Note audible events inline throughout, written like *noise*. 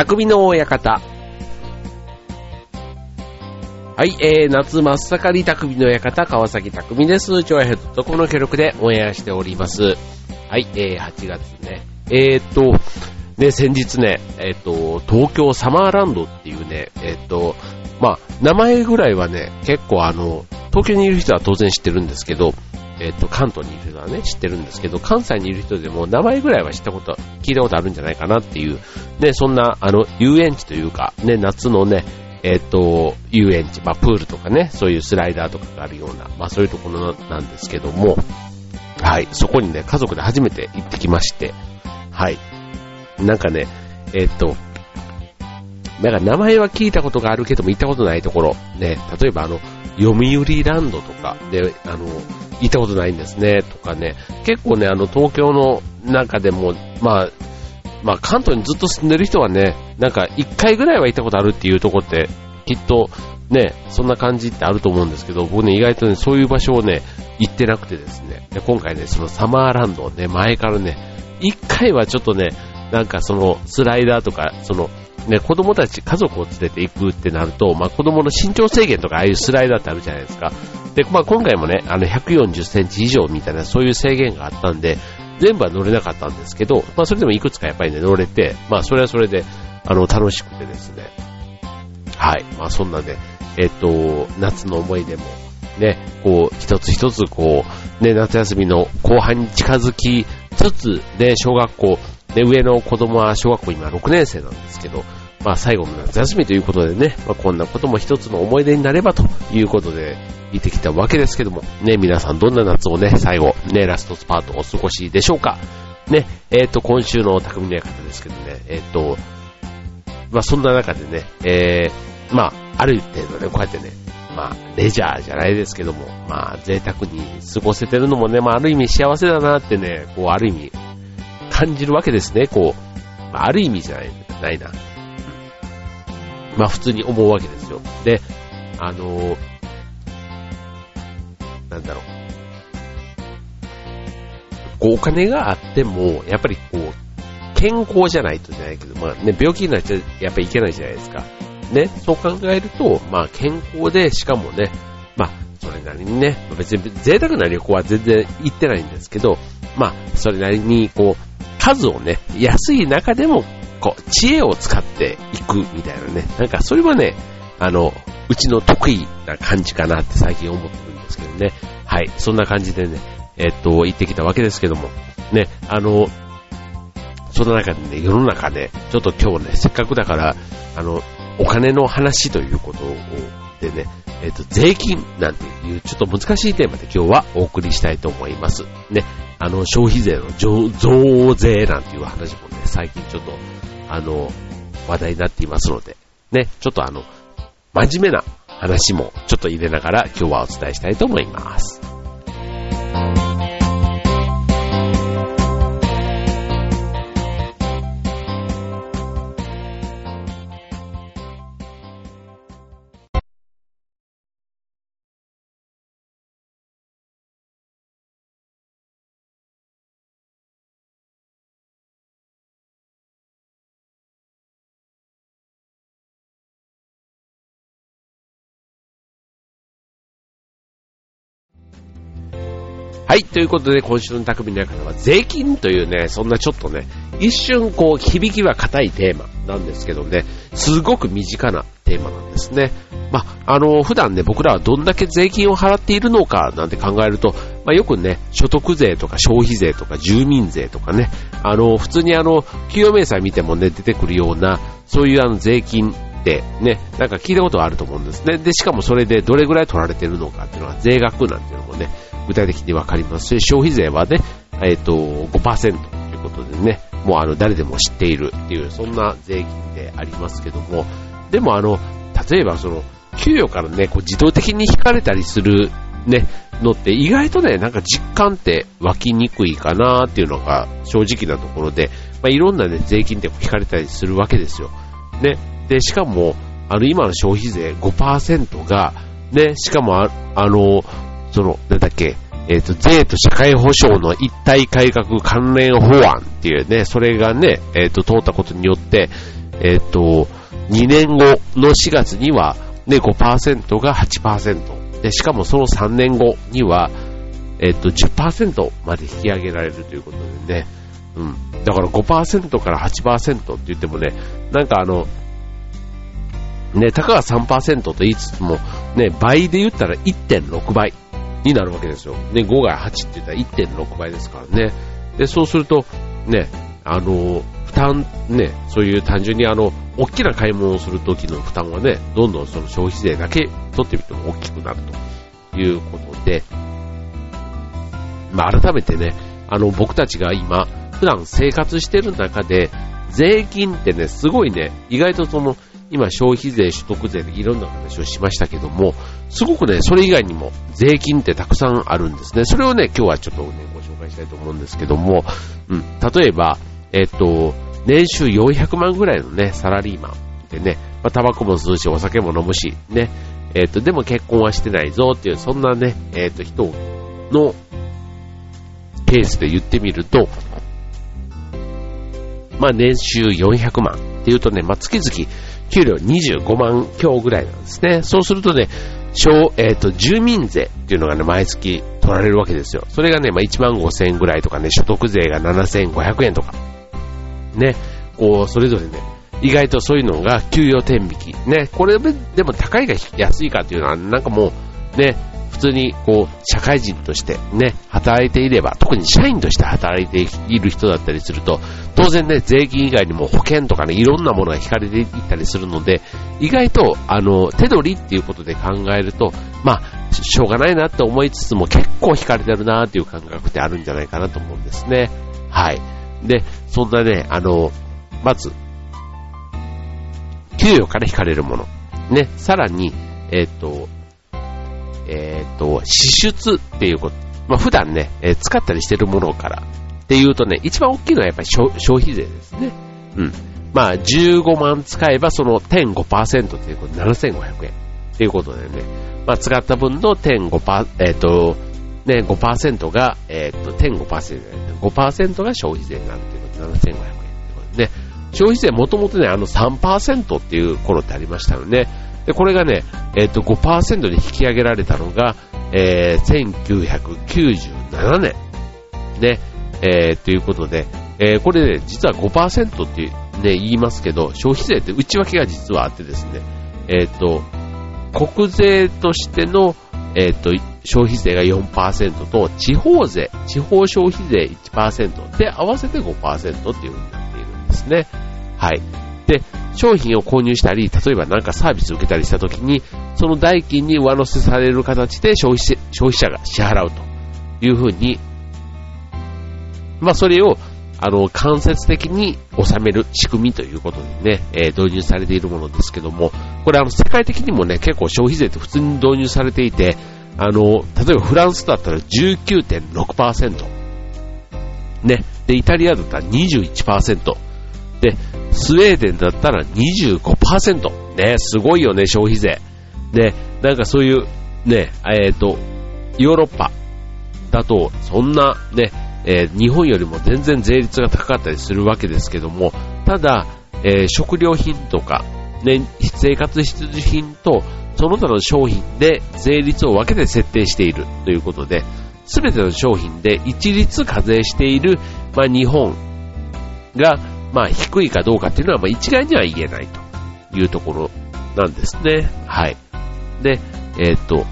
匠の館。はい、えー、夏真っ盛り匠の館、川崎匠です。超ヘッドこの協力でオンエアしております。はい、えー、8月ね。えーっと、ね、先日ね、えーっと、東京サマーランドっていうね、えーっと、まあ、名前ぐらいはね、結構あの、東京にいる人は当然知ってるんですけど、えっ、と、関東にいる人はね、知ってるんですけど、関西にいる人でも名前ぐらいは知ったこと、聞いたことあるんじゃないかなっていう、ね、そんな、あの、遊園地というか、ね、夏のね、えっ、と、遊園地、まあ、プールとかね、そういうスライダーとかがあるような、まあ、そういうところなんですけども、はい、そこにね、家族で初めて行ってきまして、はい。なんかね、えっ、と、なんか名前は聞いたことがあるけども行ったことないところ、ね、例えばあの、読売ランドとかで、あの、行ったことないんですね、とかね、結構ね、あの、東京の中でも、まあ、まあ、関東にずっと住んでる人はね、なんか一回ぐらいは行ったことあるっていうとこって、きっと、ね、そんな感じってあると思うんですけど、僕ね、意外とね、そういう場所をね、行ってなくてですね、で今回ね、そのサマーランドをね、前からね、一回はちょっとね、なんかそのスライダーとか、その、ね、子供たち、家族を連れて行くってなると、まあ子供の身長制限とかああいうスライダーってあるじゃないですか。で、まあ今回もね、あの140センチ以上みたいなそういう制限があったんで、全部は乗れなかったんですけど、まあそれでもいくつかやっぱりね、乗れて、まあそれはそれで、あの、楽しくてですね。はい。まあそんなね、えっと、夏の思い出も、ね、こう、一つ一つこう、ね、夏休みの後半に近づきつつ、ね、小学校、ね、上の子供は小学校今6年生なんですけど、まあ最後の夏休みということでね、まあこんなことも一つの思い出になればということで行ってきたわけですけども、ね、皆さんどんな夏をね、最後、ね、ラストスパートお過ごしでしょうかね、えっ、と、今週の匠の館ですけどね、えっ、と、まあそんな中でね、えー、まあある程度ね、こうやってね、まあ、レジャーじゃないですけども、まあ、贅沢に過ごせてるのもね、まあ、ある意味幸せだなってね、こう、ある意味、感じるわけですね、こう。まあ、ある意味じゃない、ないな。まあ、普通に思うわけですよ。で、あのーなんだろう。こう、お金があっても、やっぱりこう、健康じゃないとじゃないけど、まあね、病気になっちゃやっぱりいけないじゃないですか。ね、そう考えると、まあ健康で、しかもね、まあそれなりにね、別に贅沢な旅行は全然行ってないんですけど、まあそれなりにこう、数をね、安い中でも、こう、知恵を使っていくみたいなね、なんかそれはね、あの、うちの得意な感じかなって最近思ってるんですけどね。はい、そんな感じでね、えっと、行ってきたわけですけども、ね、あの、その中でね、世の中で、ちょっと今日ね、せっかくだから、あの、お金の話ということを、でね、えっ、と、税金なんていうちょっと難しいテーマで今日はお送りしたいと思います。ね、あの、消費税の増税なんていう話もね、最近ちょっと、あの、話題になっていますので、ね、ちょっとあの、真面目な話もちょっと入れながら今日はお伝えしたいと思います。はい、ということで今週の匠の中では税金というね、そんなちょっとね、一瞬こう響きは硬いテーマなんですけどね、すごく身近なテーマなんですね。まあ、あの、普段ね、僕らはどんだけ税金を払っているのかなんて考えると、まあ、よくね、所得税とか消費税とか住民税とかね、あの、普通にあの、企業明細見てもね、出てくるような、そういうあの税金ね、なんか聞いたことがあると思うんですね。で、しかもそれでどれぐらい取られてるのかっていうのは税額なんていうのもね、具体的にわかりますし、消費税はね、えっ、と、5%ということでね、もうあの、誰でも知っているっていう、そんな税金でありますけども、でもあの、例えばその、給与からね、こう自動的に引かれたりするね、のって意外とね、なんか実感って湧きにくいかなっていうのが正直なところで、まあ、いろんなね、税金って引かれたりするわけですよ。ね。で、しかも、あの、今の消費税5%が、ね、しかもあ、あの、その、なんだっけ、えっ、と、税と社会保障の一体改革関連法案っていうね、それがね、えっ、と、通ったことによって、えっ、と、2年後の4月には、ね、5%が8%。で、しかもその3年後には、えっ、と、10%まで引き上げられるということでね。うん。だから5%から8%って言ってもね、なんかあの、ね、たかが3%と言いつつも、ね、倍で言ったら1.6倍になるわけですよ。ね、5が8って言ったら1.6倍ですからね。で、そうすると、ね、あの、負担、ね、そういう単純にあの、大きな買い物をするときの負担はね、どんどんその消費税だけ取ってみても大きくなるということで、まあ、改めてね、あの、僕たちが今、普段生活してる中で、税金ってね、すごいね、意外とその、今消費税、所得税でいろんな話をしましたけども、すごくね、それ以外にも税金ってたくさんあるんですね。それをね、今日はちょっとね、ご紹介したいと思うんですけども、うん、例えば、えっと、年収400万ぐらいのね、サラリーマンでね、まあ、タバコも吸うし、お酒も飲むし、ね、えっと、でも結婚はしてないぞっていう、そんなね、えっと、人のケースで言ってみると、まあ、年収400万っていうとね、まあ、月々給料25万強ぐらいなんですね。そうするとね、小、えっ、ー、と、住民税っていうのがね、毎月取られるわけですよ。それがね、まあ、1万5千円ぐらいとかね、所得税が7500円とか。ね、こう、それぞれね、意外とそういうのが給与天引き。ね、これでも高いか安いかっていうのは、なんかもう、ね、通にこう、社会人としてね、働いていれば、特に社員として働いている人だったりすると、当然ね、税金以外にも保険とかね、いろんなものが引かれていったりするので、意外と、あの、手取りっていうことで考えると、まあ、しょうがないなって思いつつも結構引かれてるなっていう感覚ってあるんじゃないかなと思うんですね。はい。で、そんなね、あの、まず、給与から引かれるもの。ね、さらに、えっ、ー、と、えっ、ー、と、支出っていうこと、まあ、普段ね、えー、使ったりしてるものからっていうとね、一番大きいのはやっぱり消費税ですね。うん。まあ、15万使えばその10.5%っていうことで7500円っていうことでね、まあ、使った分の10.5%、えっ、ー、と、ね、5%が、えっ、ー、と、10.5%じゃない、5%が消費税なるっていうことで7500円ってことでね、消費税もともとね、あの3%っていう頃ってありましたよね。で、これがね、えっ、と、5%に引き上げられたのが、えー、1997年。ね、えー、ということで、えー、これね、実は5%ってね、言いますけど、消費税って内訳が実はあってですね、えっ、と、国税としての、えっ、と、消費税が4%と、地方税、地方消費税1%で合わせて5%っていう風になっているんですね。はい。で、商品を購入したり、例えば何かサービスを受けたりしたときに、その代金に上乗せされる形で消費消費者が支払うというふうに、まあそれを、あの、間接的に収める仕組みということでね、えー、導入されているものですけども、これあの、世界的にもね、結構消費税って普通に導入されていて、あの、例えばフランスだったら19.6%、ね、で、イタリアだったら21%、で、スウェーデンだったら25%。ね、すごいよね、消費税。で、なんかそういう、ね、えっ、ー、と、ヨーロッパだと、そんな、ね、えー、日本よりも全然税率が高かったりするわけですけども、ただ、えー、食料品とか、ね、生活必需品と、その他の商品で税率を分けて設定しているということで、すべての商品で一律課税している、まあ、日本が、まあ低いかどうかっていうのはまあ一概には言えないというところなんですね。はい。で、えー、っと、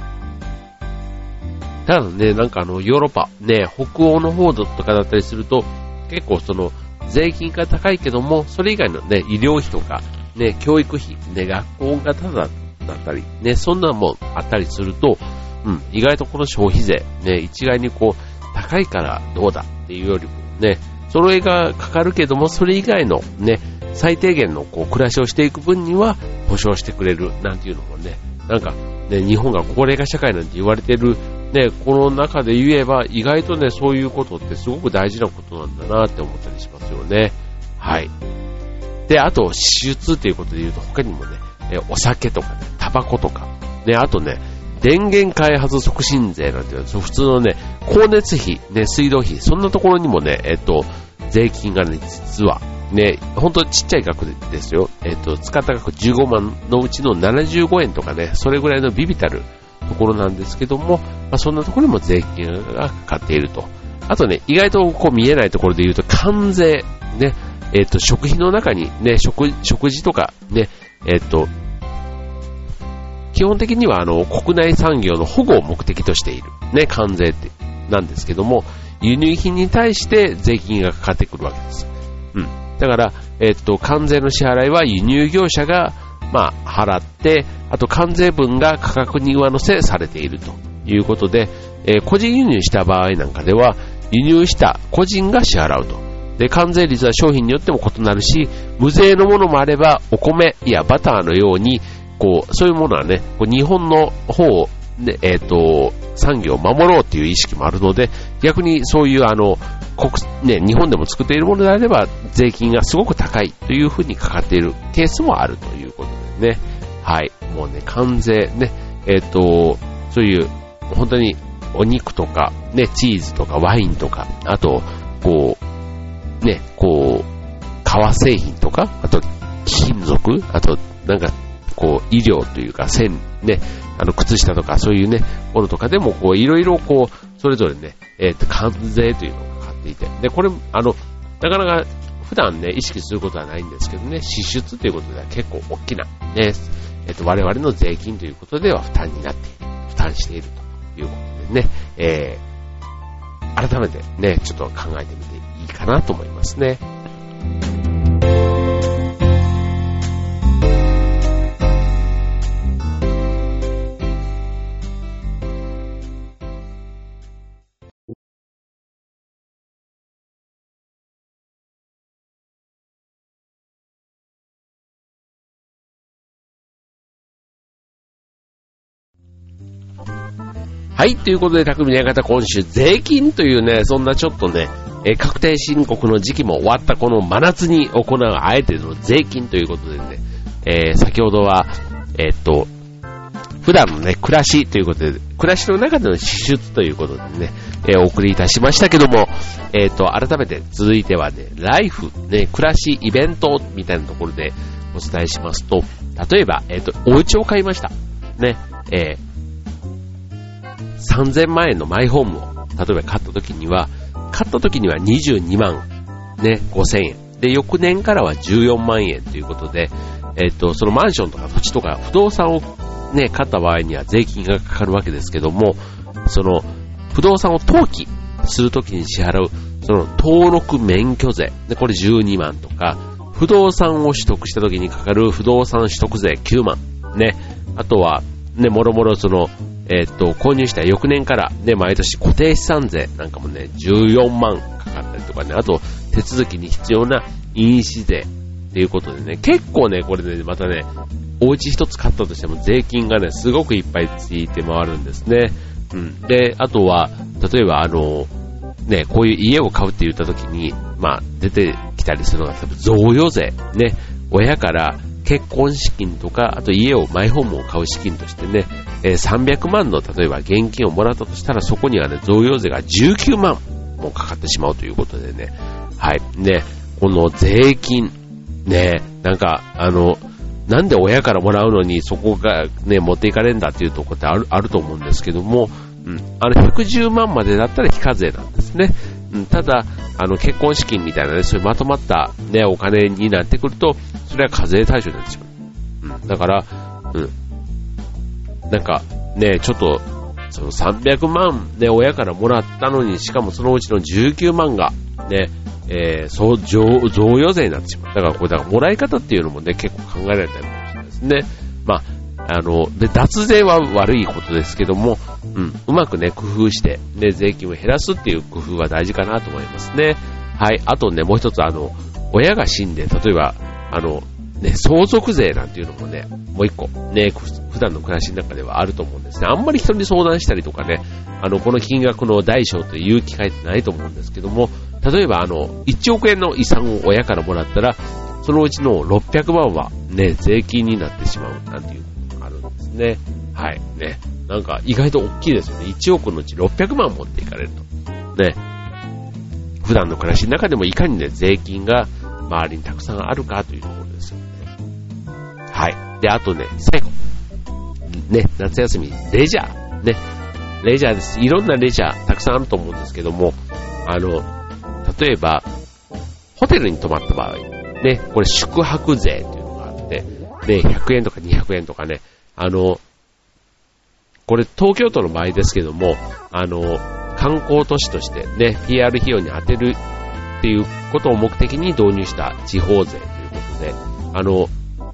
ただね、なんかあの、ヨーロッパ、ね、北欧の方とかだったりすると、結構その、税金が高いけども、それ以外のね、医療費とか、ね、教育費、ね、学校がただだったり、ね、そんなのもあったりすると、うん、意外とこの消費税、ね、一概にこう、高いからどうだっていうよりもね、それがかかるけども、それ以外のね、最低限のこう暮らしをしていく分には保証してくれるなんていうのもね、なんかね、日本が高齢化社会なんて言われてるね、この中で言えば意外とね、そういうことってすごく大事なことなんだなって思ったりしますよね。はい。で、あと、支出っていうことで言うと他にもね、お酒とかね、タバコとか、ね、あとね、電源開発促進税なんていう普通のね、光熱費、ね、水道費、そんなところにもね、えっと、税金がね、実はね、ほんとちっちゃい額ですよ。えっ、と、使った額15万のうちの75円とかね、それぐらいのビビたるところなんですけども、まあ、そんなところにも税金がかかっていると。あとね、意外とこう見えないところで言うと、関税、ね、えっ、と、食費の中にね、食、食事とかね、えっ、と、基本的にはあの、国内産業の保護を目的としている、ね、関税って、なんですけども、輸入品に対して税金がかかってくるわけです。うん。だから、えっと、関税の支払いは輸入業者が、まあ、払って、あと関税分が価格に上乗せされているということで、えー、個人輸入した場合なんかでは、輸入した個人が支払うと。で、関税率は商品によっても異なるし、無税のものもあれば、お米やバターのように、こう、そういうものはね、日本の方ね、えっ、ー、と、産業を守ろうっていう意識もあるので、逆にそういうあの、国、ね、日本でも作っているものであれば、税金がすごく高いというふうにかかっているケースもあるということでね。はい。もうね、関税ね、えっ、ー、と、そういう、本当にお肉とか、ね、チーズとかワインとか、あと、こう、ね、こう、革製品とか、あと、金属、あと、なんか、こう、医療というか、線、ね、あの、靴下とかそういうね、ものとかでも、こう、いろいろこう、それぞれね、えっ、ー、と、関税というのがかかっていて、で、これ、あの、なかなか普段ね、意識することはないんですけどね、支出ということでは結構大きな、ね、えっ、ー、と、我々の税金ということでは負担になっている、負担しているということでね、えー、改めてね、ちょっと考えてみていいかなと思いますね。はい、ということで、匠の館今週、税金というね、そんなちょっとね、え確定申告の時期も終わったこの真夏に行うあえての税金ということでね、えー、先ほどは、えー、っと、普段のね、暮らしということで、暮らしの中での支出ということでね、えー、お送りいたしましたけども、えっと、改めて続いてはね、ライフ、ね、暮らし、イベントみたいなところでお伝えしますと、例えば、えっと、お家を買いました。ね、えー3000万円のマイホームを、例えば買った時には、買った時には22万、ね、5000円。で、翌年からは14万円ということで、えっ、と、そのマンションとか土地とか不動産をね、買った場合には税金がかかるわけですけども、その、不動産を登記するときに支払う、その登録免許税、で、これ12万とか、不動産を取得したときにかかる不動産取得税9万、ね、あとは、ね、もろもろその、えー、っと、購入した翌年から、ね、毎年固定資産税なんかもね、14万かかったりとかね、あと、手続きに必要な印紙税っていうことでね、結構ね、これね、またね、お家一つ買ったとしても税金がね、すごくいっぱいついて回るんですね。うん。で、あとは、例えばあの、ね、こういう家を買うって言った時に、まあ、出てきたりするのが、贈与税。ね、親から結婚資金とか、あと家を、マイホームを買う資金としてね、えー、300万の例えば現金をもらったとしたら、そこにはね、贈与税が19万もかかってしまうということでね、はい。ね、この税金、ね、なんか、あの、なんで親からもらうのにそこがね、持っていかれるんだっていうところってある、あると思うんですけども、うん、あの、110万までだったら非課税なんですね。うん、ただ、あの、結婚資金みたいなね、そういうまとまったね、お金になってくると、それは課税対象になってしまう。うん、だから、うん。なんか、ね、ちょっと、その300万ね、親からもらったのに、しかもそのうちの19万が、ね、えー、そう、贈与税になってしまう。だからこれ、だからもらい方っていうのもね、結構考えられたりもしれないですね。まあ、あの、で、脱税は悪いことですけども、うん、うまくね、工夫して、ね、税金を減らすっていう工夫は大事かなと思いますね。はい。あとね、もう一つ、あの、親が死んで、例えば、あの、ね、相続税なんていうのもね、もう一個、ね、普段の暮らしの中ではあると思うんですね。あんまり人に相談したりとかね、あの、この金額の大小という機会ってないと思うんですけども、例えばあの、1億円の遺産を親からもらったら、そのうちの600万はね、税金になってしまうなんていうね。はい。ね。なんか意外と大きいですよね。1億のうち600万持っていかれると。ね。普段の暮らしの中でもいかにね、税金が周りにたくさんあるかというところですよね。はい。で、あとね、最後。ね、夏休み、レジャー。ね、レジャーです。いろんなレジャー、たくさんあると思うんですけども、あの、例えば、ホテルに泊まった場合、ね、これ宿泊税っていうのがあって、ね、100円とか200円とかね、あの、これ東京都の場合ですけども、あの、観光都市としてね、PR 費用に充てるっていうことを目的に導入した地方税ということで、あの、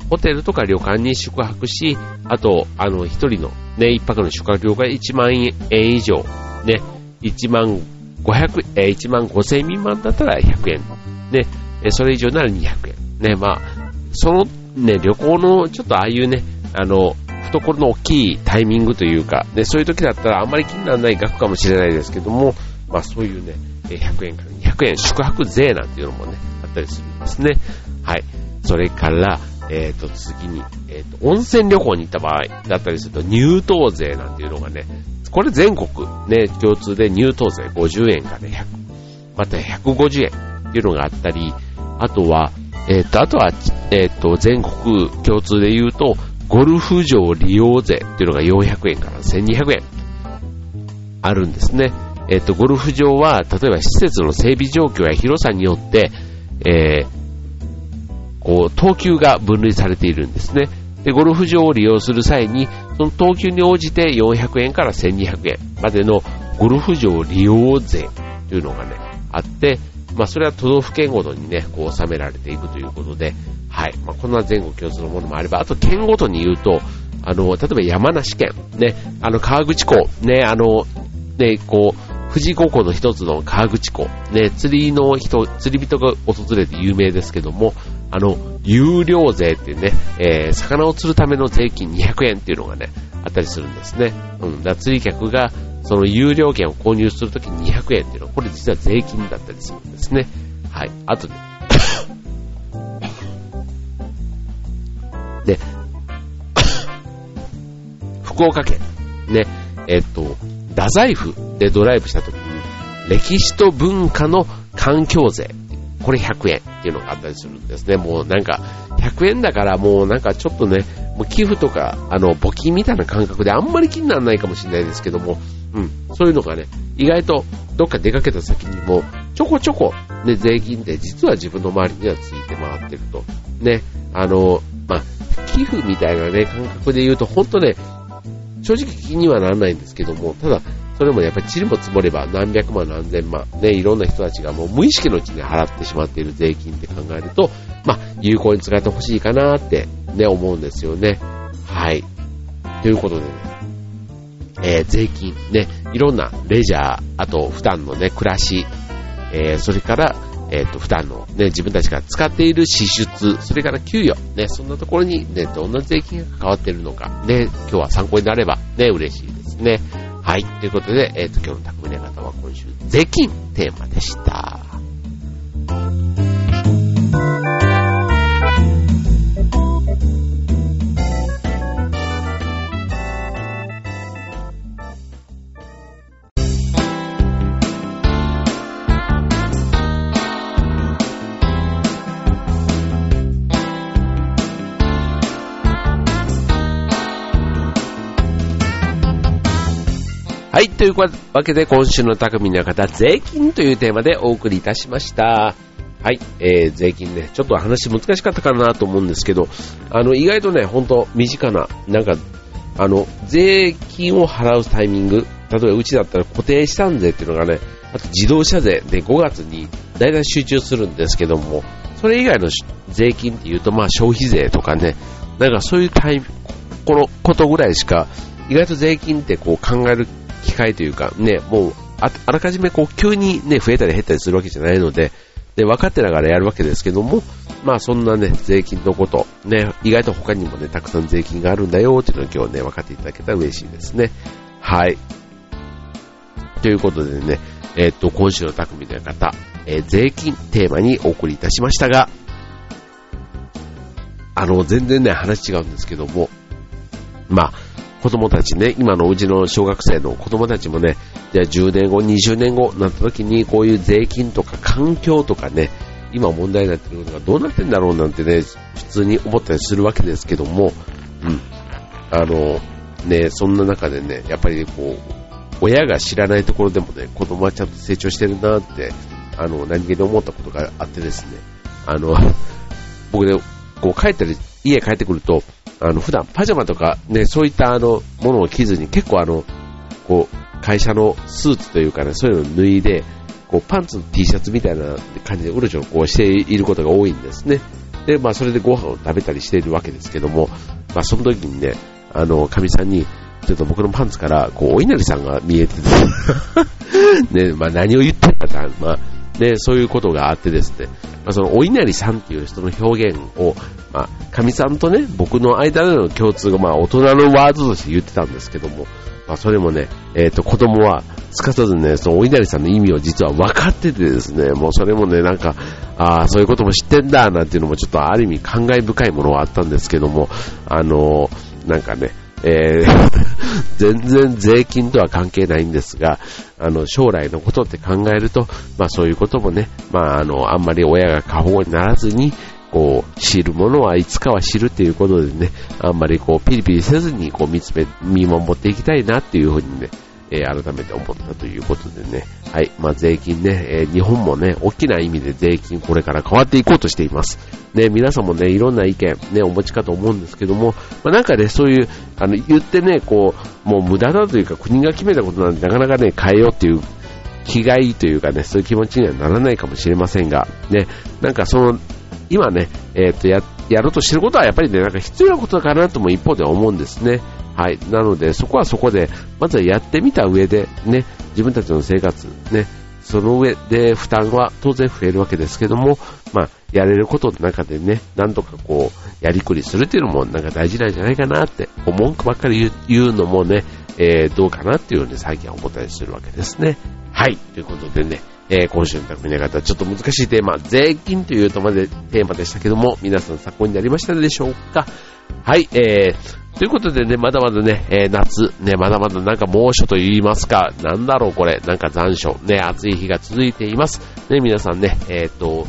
ホテルとか旅館に宿泊し、あと、あの、一人のね、一泊の宿泊料が1万円以上、ね、1万500、え1万5千未満だったら100円、ね、それ以上なら200円。ね、まあ、そのね、旅行のちょっとああいうね、あの、懐の大きいタイミングというか、ね、そういう時だったらあんまり気にならない額かもしれないですけども、まあそういうね、100円から200円宿泊税なんていうのもね、あったりするんですね。はい。それから、えっ、ー、と、次に、えっ、ー、と、温泉旅行に行った場合だったりすると、入湯税なんていうのがね、これ全国ね、共通で入湯税50円から100、また150円っていうのがあったり、あとは、えっ、ー、と、あとは、えっ、と、全国共通で言うと、ゴルフ場利用税っていうのが400円から1200円あるんですね。えっ、と、ゴルフ場は、例えば施設の整備状況や広さによって、えー、こう、等級が分類されているんですね。で、ゴルフ場を利用する際に、その等級に応じて400円から1200円までのゴルフ場利用税というのがね、あって、まあ、それは都道府県ごとにね、こう収められていくということで、はい。まあ、こんな全国共通のものもあれば、あと県ごとに言うと、あの、例えば山梨県、ね、あの、川口湖、ね、あの、ね、こう、富士五湖の一つの川口湖、ね、釣りの人、釣り人が訪れて有名ですけども、あの、有料税っていうね、えー、魚を釣るための税金200円っていうのがね、あったりするんですね。うん。だ釣り客が、その有料券を購入するときに200円っていうのは、これ実は税金だったりするんですね。はい。あとで、*coughs* 福岡県、ね、えっと、太宰府でドライブした時に、歴史と文化の環境税。これ100円っていうのがあったりするんですね。もうなんか、100円だからもうなんかちょっとね、もう寄付とか、あの、募金みたいな感覚であんまり気にならないかもしれないですけども、うん、そういうのがね、意外とどっか出かけた先にも、ちょこちょこ、ね、税金で実は自分の周りにはついて回ってると。ね、あの、まあ、寄付みたいなね、感覚で言うと、ほんとね、正直気にはならないんですけども、ただ、それもやっぱり塵も積もれば何百万何千万、ね、いろんな人たちがもう無意識のうちに払ってしまっている税金って考えると、まあ、有効に使ってほしいかなってね、思うんですよね。はい。ということでね、えー、税金、ね、いろんなレジャー、あと普段のね、暮らし、えー、それから、えっ、ー、と、普段のね、自分たちが使っている支出、それから給与、ね、そんなところにね、どんな税金が関わっているのか、ね、今日は参考になればね、嬉しいですね。はい。ということで、えっ、ー、と、今日の匠の方は今週、税金テーマでした。はい、というわけで今週の匠の方、税金というテーマでお送りいたしました。はい、えー、税金ね、ちょっと話難しかったかなと思うんですけど、あの、意外とね、ほんと身近な、なんか、あの、税金を払うタイミング、例えばうちだったら固定資産税っていうのがね、あと自動車税で5月に大体集中するんですけども、それ以外の税金っていうと、まあ消費税とかね、なんかそういうタイこのことぐらいしか、意外と税金ってこう考える機会というか、ね、もうあ、あらかじめこう急にね、増えたり減ったりするわけじゃないので、で、分かってながらやるわけですけども、まあそんなね、税金のこと、ね、意外と他にもね、たくさん税金があるんだよっていうのを今日ね、分かっていただけたら嬉しいですね。はい。ということでね、えー、っと、今週の匠の方、えー、税金テーマにお送りいたしましたが、あの、全然ね、話違うんですけども、まあ、子供たちね、今のうちの小学生の子供たちもね、じゃあ10年後、20年後なった時にこういう税金とか環境とかね、今問題になってることがどうなってんだろうなんてね、普通に思ったりするわけですけども、うん。あの、ね、そんな中でね、やっぱりこう、親が知らないところでもね、子供はちゃんと成長してるなって、あの、何気に思ったことがあってですね、あの、僕ね、こう帰ったり、家帰ってくると、あの、普段パジャマとかね、そういったあの、ものを着ずに結構あの、こう、会社のスーツというかね、そういうのを脱いで、こう、パンツの T シャツみたいな感じでうろちょろこうしていることが多いんですね。で、まあ、それでご飯を食べたりしているわけですけども、まあ、その時にね、あの、神さんに、ちょっと僕のパンツから、こう、お稲荷さんが見えてて *laughs* ね、まあ何を言ってんだか、まあ、ね、そういうことがあってですね、まあ、そのお稲荷さんっていう人の表現を、まあ、神さんとね、僕の間での共通が、まあ、大人のワードとして言ってたんですけども、まあ、それもね、えっ、ー、と、子供は、すかさずね、そのお稲荷さんの意味を実は分かっててですね、もうそれもね、なんか、ああ、そういうことも知ってんだ、なんていうのもちょっとある意味感慨深いものはあったんですけども、あのー、なんかね、えー、*laughs* 全然税金とは関係ないんですが、あの、将来のことって考えると、まあそういうこともね、まああの、あんまり親が過保護にならずに、こう、知るものはいつかは知るっていうことでね、あんまりこう、ピリピリせずに、こう、見つめ、見守っていきたいなっていうふうにね、えー、改めて思ったということでね、はい、まあ、税金ね、えー、日本もね、大きな意味で税金これから変わっていこうとしています。ね、皆さんもね、いろんな意見ね、お持ちかと思うんですけども、まあ、なんかね、そういう、あの、言ってね、こう、もう無駄だというか、国が決めたことなんで、なかなかね、変えようっていう気概というかね、そういう気持ちにはならないかもしれませんが、ね、なんかその、今ね、え、ー、と、や、やろうとしてることはやっぱりね、なんか必要なことかなとも一方で思うんですね。はい。なので、そこはそこで、まずはやってみた上で、ね、自分たちの生活、ね、その上で負担は当然増えるわけですけども、まあ、やれることの中でね、なんとかこう、やりくりするっていうのもなんか大事なんじゃないかなって、文句ばっかり言うのもね、えー、どうかなっていうので最近は思ったりするわけですね。はい。ということでね、えー、今週の匠の方、ちょっと難しいテーマ、税金というとまでテーマでしたけども、皆さん参考になりましたでしょうか？はい、えー、ということでね、まだまだね、えー、夏、ね、まだまだなんか猛暑と言いますか、なんだろうこれ、なんか残暑、ね、暑い日が続いています。ね、皆さんね、えっ、ー、と、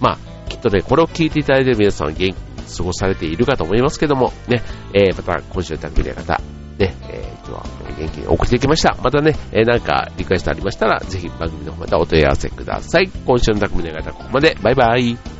まあ、きっとね、これを聞いていただいてる皆さん元気に過ごされているかと思いますけども、ね、えー、また今週の匠の方、ね、えー、今日は元気に送っていきました。またね、えー、なんかリクエストありましたら、ぜひ番組の方またお問い合わせください。今週の匠の方、ここまで。バイバイ。